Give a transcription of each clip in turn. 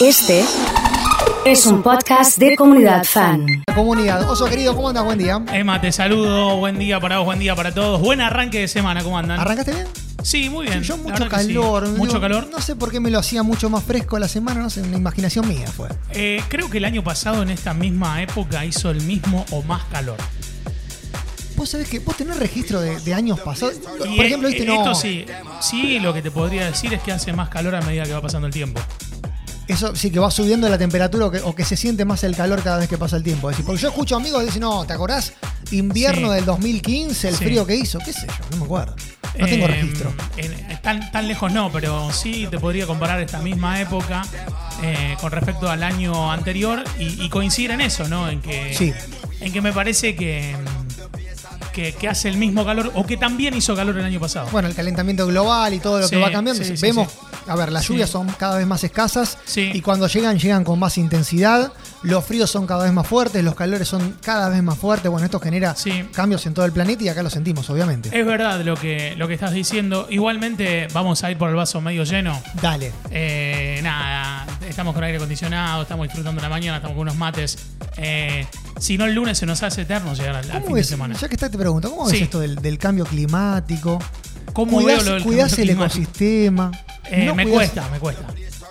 Este es un podcast de comunidad fan. Comunidad. Oso querido, ¿cómo andas? Buen día. Emma, te saludo. Buen día para vos, buen día para todos. Buen arranque de semana, ¿cómo andan? ¿Arrancaste bien? Sí, muy bien. Yo mucho sí. calor. Mucho Digo, calor. No sé por qué me lo hacía mucho más fresco la semana, no sé, una imaginación mía fue. Eh, creo que el año pasado, en esta misma época, hizo el mismo o más calor. Vos sabés que vos tenés registro de, de años pasados. Y, Por ejemplo, eh, viste, no. Esto sí. Sí, lo que te podría decir es que hace más calor a medida que va pasando el tiempo. Eso sí que va subiendo la temperatura o que, o que se siente más el calor cada vez que pasa el tiempo. Es decir, porque yo escucho amigos que dicen, no, ¿te acordás? Invierno Sí. del 2015, el Sí. frío que hizo. ¿Qué sé yo? No me acuerdo. No tengo Eh, registro. en- tan, tan lejos no, pero sí te podría comparar esta misma época eh, con respecto al año anterior y, y coincidir en eso, ¿no? En que, Sí. en que me parece que, que, que hace el mismo calor o que también hizo calor el año pasado. Bueno, el calentamiento global y todo lo Sí, que va cambiando. sí, Vemos, sí. A ver, las Sí. lluvias son cada vez más escasas Sí. y cuando llegan, llegan con más intensidad. Los fríos son cada vez más fuertes, los calores son cada vez más fuertes. Bueno, esto genera Sí. cambios en todo el planeta y acá lo sentimos, obviamente. Es verdad lo que, lo que estás diciendo. Igualmente vamos a ir por el vaso medio lleno. Dale. Eh, nada, estamos con aire acondicionado, estamos disfrutando la mañana, estamos con unos mates. Eh, si no, el lunes se nos hace eterno llegar al, al ¿Cómo fin de semana. ya que está, te pregunto, ¿cómo ves esto del, del cambio climático? ¿Cómo cuidás, veo lo del cuidás cambio el climático? ecosistema. Eh, no me cuesta, me cuesta.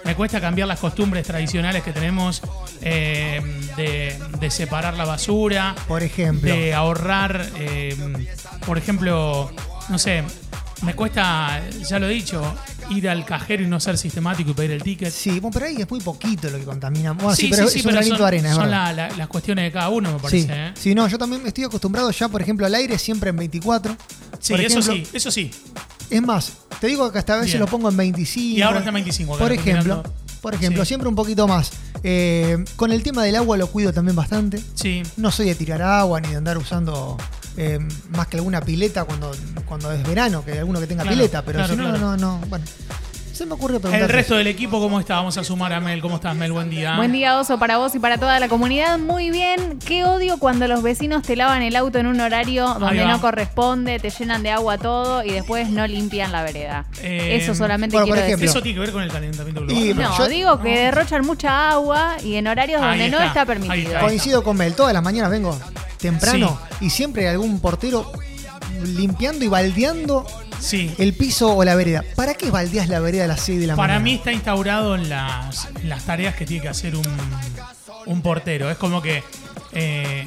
Me cuesta cambiar las costumbres tradicionales que tenemos eh, de, de separar la basura, Por ejemplo. de ahorrar, eh, por ejemplo, no sé, me cuesta, ya lo he dicho, ir al cajero y no ser sistemático y pedir el ticket. Sí, pero ahí es muy poquito lo que contaminamos. Bueno, sí, Sí, pero sí, sí, es un pero granito son, de arena, es son verdad. la- la- las cuestiones de cada uno, me Sí, parece. ¿eh? sí, no, yo también estoy acostumbrado ya, por ejemplo, al aire siempre en 24. Sí, Por eso ejemplo, sí, eso sí. Es más, te digo que hasta a veces Bien. lo pongo en 25. Y ahora está en 25 acá, Por ejemplo, por ejemplo, Sí. siempre un poquito más. Eh, con el tema del agua lo cuido también bastante. Sí. No soy de tirar agua ni de andar usando eh, más que alguna pileta cuando, cuando es verano, que alguno que tenga Claro, pileta, pero claro, si no, claro. no, no, bueno. Se me ocurre preguntar. El resto del equipo, ¿cómo está? Vamos a sumar a Mel. ¿Cómo estás, Mel? Buen día. Buen día, Oso, para vos y para toda la comunidad. Muy bien. Qué odio cuando los vecinos te lavan el auto en un horario donde no corresponde, te llenan de agua todo y después no limpian la vereda. Eh, Eso solamente bueno, por quiero ejemplo, decir. Eso tiene que ver con el calentamiento global. Y- No, Yo- digo que derrochan mucha agua y en horarios donde no está, ahí permitido. está. Coincido con Mel, todas las mañanas vengo temprano y siempre hay algún portero limpiando y baldeando Sí. el piso o la vereda. ¿Para qué baldeas la vereda a las 6 de la Para mañana? mí está instaurado en las, en las tareas que tiene que hacer un, un portero. Es como que eh,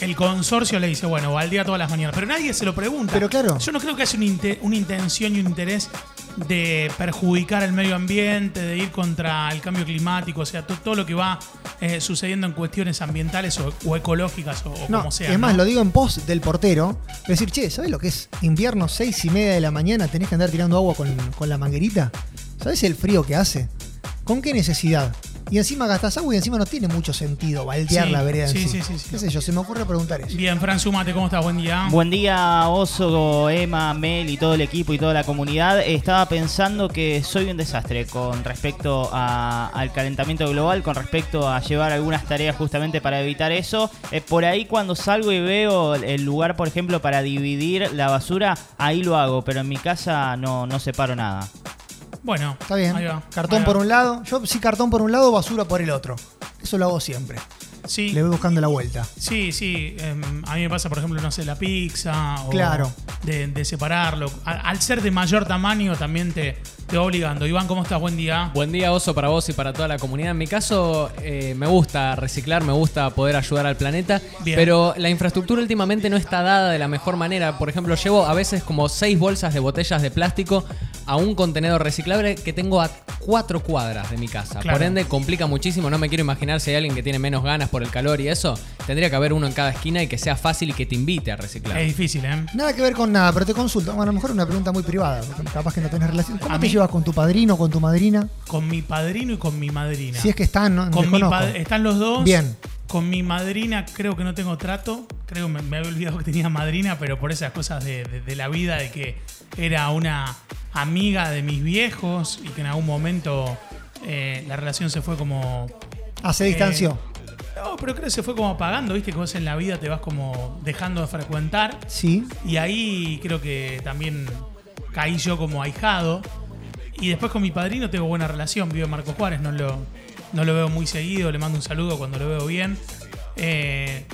el consorcio le dice, bueno, baldea todas las mañanas. Pero nadie se lo pregunta. Pero claro. Yo no creo que haya una intención y un interés de perjudicar el medio ambiente, de ir contra el cambio climático, o sea, to- todo lo que va eh, sucediendo en cuestiones ambientales o, o ecológicas o, o No, como sea. es más, ¿no? lo digo en pos del portero. Decir, che, ¿sabes lo que es invierno, seis y media de la mañana? Tenés que andar tirando agua con, con la manguerita. ¿Sabes el frío que hace? ¿Con qué necesidad? Y encima gastas agua y encima no tiene mucho sentido baldear Sí, la vereda en sí, sí. sí, sí. ¿Qué sé yo? Se me ocurre preguntar eso. Bien, Fran Sumate, ¿cómo estás? Buen día. Buen día, Oso, Emma, Mel y todo el equipo y toda la comunidad. Estaba pensando que soy un desastre con respecto a- al calentamiento global, con respecto a llevar algunas tareas justamente para evitar eso. Eh, por ahí cuando salgo y veo el lugar, por ejemplo, para dividir la basura, ahí lo hago, pero en mi casa no, no separo nada. Bueno, Está bien. ahí va, Cartón ahí por un lado. Yo sí cartón por un lado, basura por el otro. Eso lo hago siempre. Sí. Le voy buscando la vuelta. Sí, sí. em, a mí me pasa, por ejemplo, no sé, la pizza. O Claro. De, de separarlo. Al, ser de mayor tamaño también te, te va obligando. Iván, ¿cómo estás? Buen día. Buen día, Oso, para vos y para toda la comunidad. En mi caso, eh, me gusta reciclar, me gusta poder ayudar al planeta, Bien. pero la infraestructura últimamente no está dada de la mejor manera. Por ejemplo, llevo a veces como seis bolsas de botellas de plástico a un contenedor reciclable que tengo a cuatro cuadras de mi casa. Claro. Por ende, complica muchísimo. No me quiero imaginar si hay alguien que tiene menos ganas por el calor y eso. Tendría que haber uno en cada esquina y que sea fácil y que te invite a reciclar. Es difícil, ¿eh? Nada que ver con nada, pero te consulto. Bueno, a lo mejor una pregunta muy privada. porque Capaz que no tenés relación. ¿Cómo ¿A te mí? llevas con tu padrino o con tu madrina? Con mi padrino y con mi madrina. Si es que están, ¿no? con mi están los dos. Bien. Con mi madrina creo que no tengo trato. Creo que me, me había olvidado que tenía madrina, pero por esas cosas de, de- de la vida, de que era una amiga de mis viejos y que en algún momento eh, la relación se fue como Ah, se distanció. No, pero creo que se fue como apagando, viste, que vos en la vida te vas como dejando de frecuentar. Sí. Y ahí creo que también caí yo como ahijado. Y después con mi padrino tengo buena relación, vive en Marcos Juárez, no lo, no lo veo muy seguido, le mando un saludo cuando lo veo bien. Eh,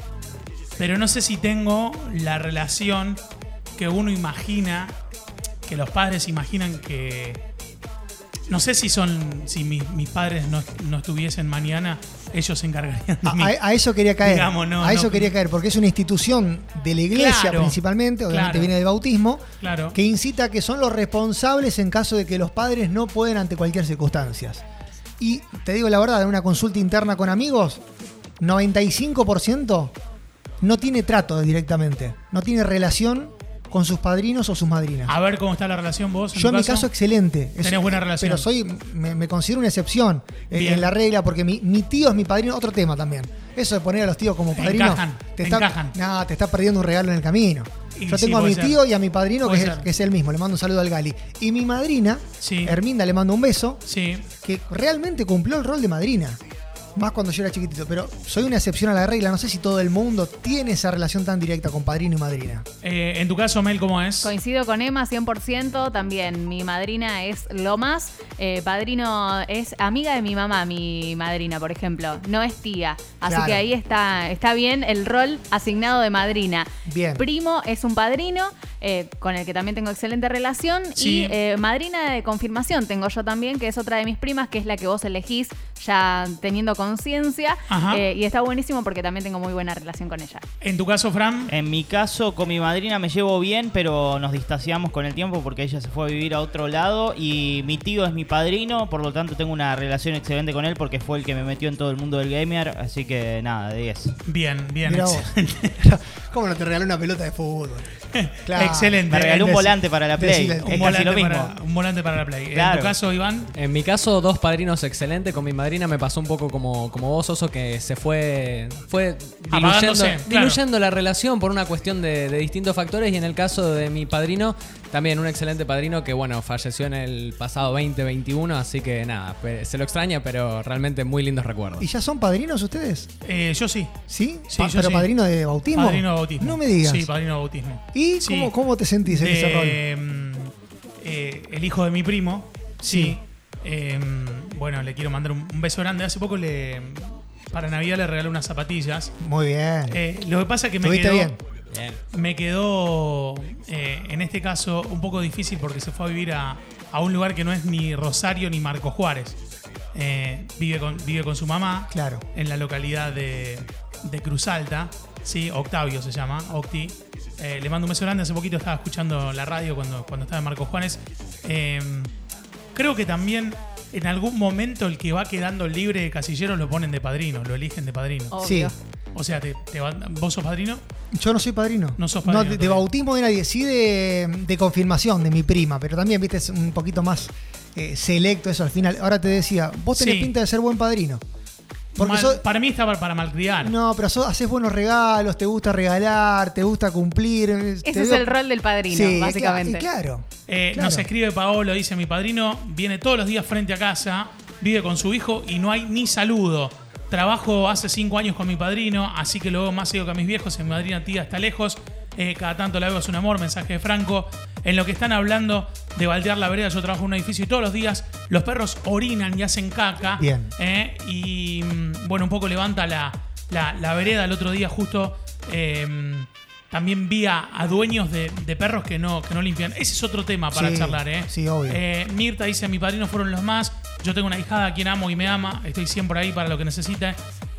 pero no sé si tengo la relación que uno imagina, que los padres imaginan que... No sé si son, si mis, mis padres no, no estuviesen mañana, ellos se encargarían de mí. a- a eso quería caer. Digamos, no, a eso no. quería caer, porque es una institución de la iglesia Claro, principalmente, obviamente claro. viene del bautismo, Claro. que incita a que son los responsables en caso de que los padres no pueden ante cualquier circunstancia. Y te digo la verdad, en una consulta interna con amigos, 95% no tiene trato directamente, no tiene relación con sus padrinos o sus madrinas. A ver cómo está la relación vos. Yo en mi caso excelente. Es- Tenés buena relación. Pero soy, me, me considero una excepción en, Bien. en la regla porque mi, mi tío es mi padrino, otro tema también. Eso de poner a los tíos como padrinos. Encajan, te está, encajan. nah, te está perdiendo un regalo en el camino. Y Yo sí, tengo a mi ser. tío y a mi padrino que es, el, que es el mismo. Le mando un saludo al Gali. Y mi madrina, Sí. Herminda, le mando un beso, Sí. que realmente cumplió el rol de madrina. Más cuando yo era chiquitito. Pero soy una excepción a la regla. No sé si todo el mundo tiene esa relación tan directa con padrino y madrina. Eh, en tu caso, Mel, ¿cómo es? Coincido con Emma 100%, también mi madrina es lo más, eh, padrino es amiga de mi mamá, mi madrina, por ejemplo, no es tía, así Claro. que ahí está, está bien el rol asignado de madrina. Bien. Primo es un padrino eh, con el que también tengo excelente relación Sí. y eh, madrina de confirmación tengo yo también, que es otra de mis primas, que es la que vos elegís ya teniendo conciencia eh, y está buenísimo porque también tengo muy buena relación con ella. En tu caso, Fran. En mi caso, con mi madrina me llevo bien, pero nos distanciamos con el tiempo porque ella se fue a vivir a otro lado y mi tío es mi padrino, por lo tanto tengo una relación excelente con él porque fue el que me metió en todo el mundo del gamer, así que nada, de 10. Bien, bien. Mirá vos. ¿Cómo no te regaló una pelota de fútbol? Claro. Excelente. Me regaló un volante para la Play, Un volante, lo mismo. para, un volante para la Play. En tu caso, Iván. En mi caso, dos padrinos excelentes. Con mi madrina me pasó un poco como, como vos, Oso, que se fue, fue diluyendo, Apagándose, claro. diluyendo la relación por una cuestión de, de distintos factores. Y en el caso de mi padrino, también un excelente padrino que, bueno, falleció en el pasado 2021. Así que nada, se lo extraña, pero realmente muy lindos recuerdos. ¿Y ya son padrinos ustedes? Eh, yo sí. ¿Sí? Sí, Pa- yo ¿Pero sí. padrino de bautismo? Padrino de bautismo. No me digas. Sí, padrino de bautismo. ¿Y Sí. cómo, cómo te sentís en De, ese rol? mm, eh, el hijo de mi primo. Sí. Eh, bueno, le quiero mandar un, un beso grande. Hace poco le. Para Navidad le regalé unas zapatillas. Muy bien. Eh, lo que pasa es que me ¿Estuviste quedó, bien? Bien. me quedó eh, en este caso un poco difícil porque se fue a vivir a, a un lugar que no es ni Rosario ni Marco Juárez. Eh, vive, con, vive con su mamá Claro. en la localidad de, de Cruz Alta. Sí, Octavio se llama, Octi. Eh, le mando un beso grande. Hace poquito estaba escuchando la radio cuando, cuando estaba en Marco Juárez. Creo que también en algún momento el que va quedando libre de casilleros lo ponen de padrino, lo eligen de padrino. Obvio. Sí. O sea, te, te van- ¿vos sos padrino? Yo no soy padrino. No sos padrino de, de todavía. bautismo de nadie, sí de, de confirmación de mi prima, pero también, viste, es un poquito más eh, selecto eso al final. Ahora te decía, vos tenés Sí. pinta de ser buen padrino. Porque Mal- sos- para mí está para, para malcriar. No, pero sos- haces buenos regalos, te gusta regalar, te gusta cumplir. Ese es el rol del padrino, básicamente. claro. Eh, Claro. Nos escribe Paolo, dice mi padrino, viene todos los días frente a casa, vive con su hijo y no hay ni saludo. Trabajo hace cinco años con mi padrino, así que lo veo más seguido que a mis viejos. Mi madrina tía está lejos. Eh, cada tanto la veo, es un amor, mensaje de Franco. En lo que están hablando de baldear la vereda, yo trabajo en un edificio y todos los días los perros orinan y hacen caca. Bien. Eh, y mm, bueno, un poco levanta la, la- la vereda. El otro día justo eh, también vi a, a dueños de, de perros que no, que no limpian. Ese es otro tema para Sí, charlar, ¿eh? sí, obvio. Eh, Mirta dice, mi padrino fueron los más. Yo tengo una hijada a quien amo y me ama. Estoy siempre ahí para lo que necesite.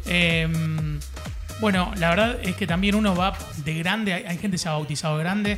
Eh, bueno, la verdad es que también uno va de grande. Hay, hay gente que se ha bautizado de grande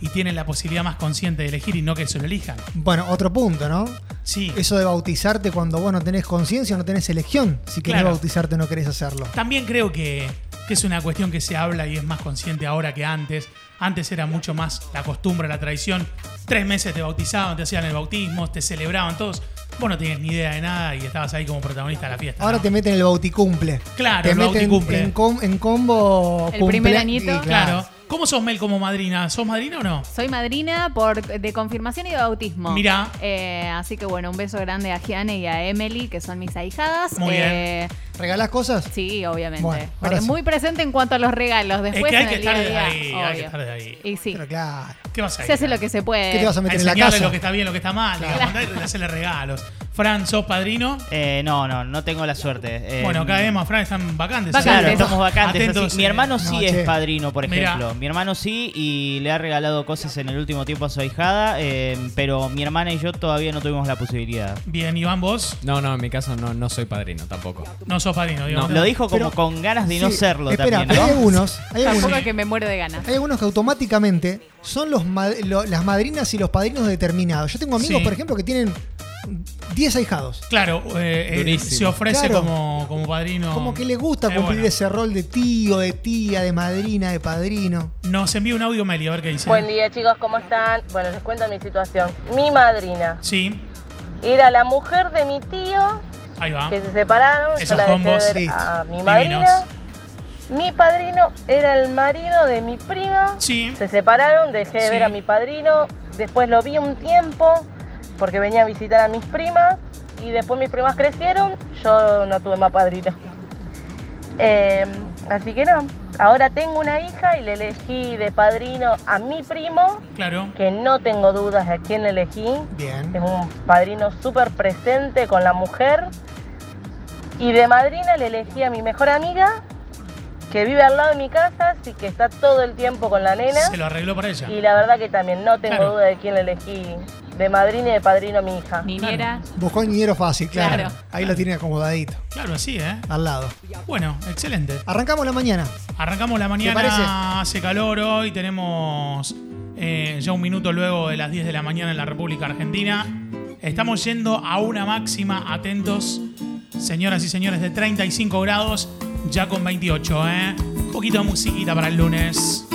y tiene la posibilidad más consciente de elegir y no que se lo elijan. Bueno, otro punto, ¿no? Sí. Eso de bautizarte cuando vos no tenés conciencia, no tenés elección. Si querés Claro. bautizarte, no querés hacerlo. También creo que, que es una cuestión que se habla y es más consciente ahora que antes. Antes era mucho más la costumbre, la tradición. Tres meses te bautizaban, te hacían el bautismo, te celebraban todos. Vos no tenías ni idea de nada y estabas ahí como protagonista de la fiesta. Ahora ¿no? te meten el bauticumple. Claro, te el meten bauticumple. En, com- en combo El primer añito. y Claro. ¿Cómo sos Mel como madrina? ¿Sos madrina o no? Soy madrina por, de confirmación y de bautismo. Mirá. Eh, así que bueno, un beso grande a Giane y a Emily, que son mis ahijadas. Muy Eh, ¿Regalás cosas? Sí, obviamente. Bueno, Pero ahora sí. muy presente en cuanto a los regalos. Es Después que hay en que el día estar a día, ahí. Hay que estar de ahí. Y sí, Pero claro. ¿Qué vas a ir? se hace lo que se puede. ¿Qué te vas a A meter en la casa? lo que está bien, lo que está mal. Claro. digamos, hacerle regalos. Fran, ¿sos padrino? Eh, no, no, no tengo la suerte. Eh, bueno, acá Emma, Fran están vacantes. Vacantes. Claro, estamos vacantes. Atentos, así. Mi hermano sí no, es che. padrino, por Mirá. ejemplo. Mi hermano sí y le ha regalado cosas en el último tiempo a su ahijada, eh, pero mi hermana y yo todavía no tuvimos la posibilidad. Bien, Iván, vos No, no, en mi caso no, no soy padrino tampoco. no sos padrino, digamos. Lo dijo como Pero- con ganas de no Sí, serlo espera, también. ¿no? hay algunos, hay algunos, que me muero de ganas. hay algunos que automáticamente son los ma- lo- las madrinas y los padrinos determinados. Yo tengo amigos, Sí. por ejemplo, que tienen 10 ahijados. Claro, eh, eh, Durísimo. se ofrece Claro. como, como padrino. Como que les gusta Eh, cumplir bueno. ese rol de tío, de tía, de madrina, de padrino. Nos envía un audio Meli, a ver qué dice. Buen día chicos, ¿cómo están? Bueno, les cuento mi situación. Mi madrina Sí, era la mujer de mi tío ahí va. que se separaron, Esos yo la dejé combos, ver sí. a mi madrina. Mi padrino era el marido de mi prima. Sí. Se separaron, dejé de Sí. ver a mi padrino. Después lo vi un tiempo porque venía a visitar a mis primas. Y después mis primas crecieron, yo no tuve más padrino. Eh, así que no, ahora tengo una hija y le elegí de padrino a mi primo, Claro. que no tengo dudas de quién elegí. Bien. Es un padrino súper presente con la mujer. Y de madrina le elegí a mi mejor amiga, que vive al lado de mi casa, así que está todo el tiempo con la nena. Se lo arregló para ella. Y la verdad que también no tengo Claro. duda de quién le elegí de madrina y de padrino a mi hija. Niñera. Buscó el niñero fácil, claro. Claro. Ahí lo tiene acomodadito, Claro, así, ¿eh? al lado. Bueno, excelente. Arrancamos la mañana. Arrancamos la parece? mañana, hace calor hoy, tenemos eh, ya un minuto luego de las 10 de la mañana en la República Argentina. Estamos yendo a una máxima, atentos, señoras y señores, de 35 grados, ya con 28, ¿eh? Un poquito de musiquita para el lunes.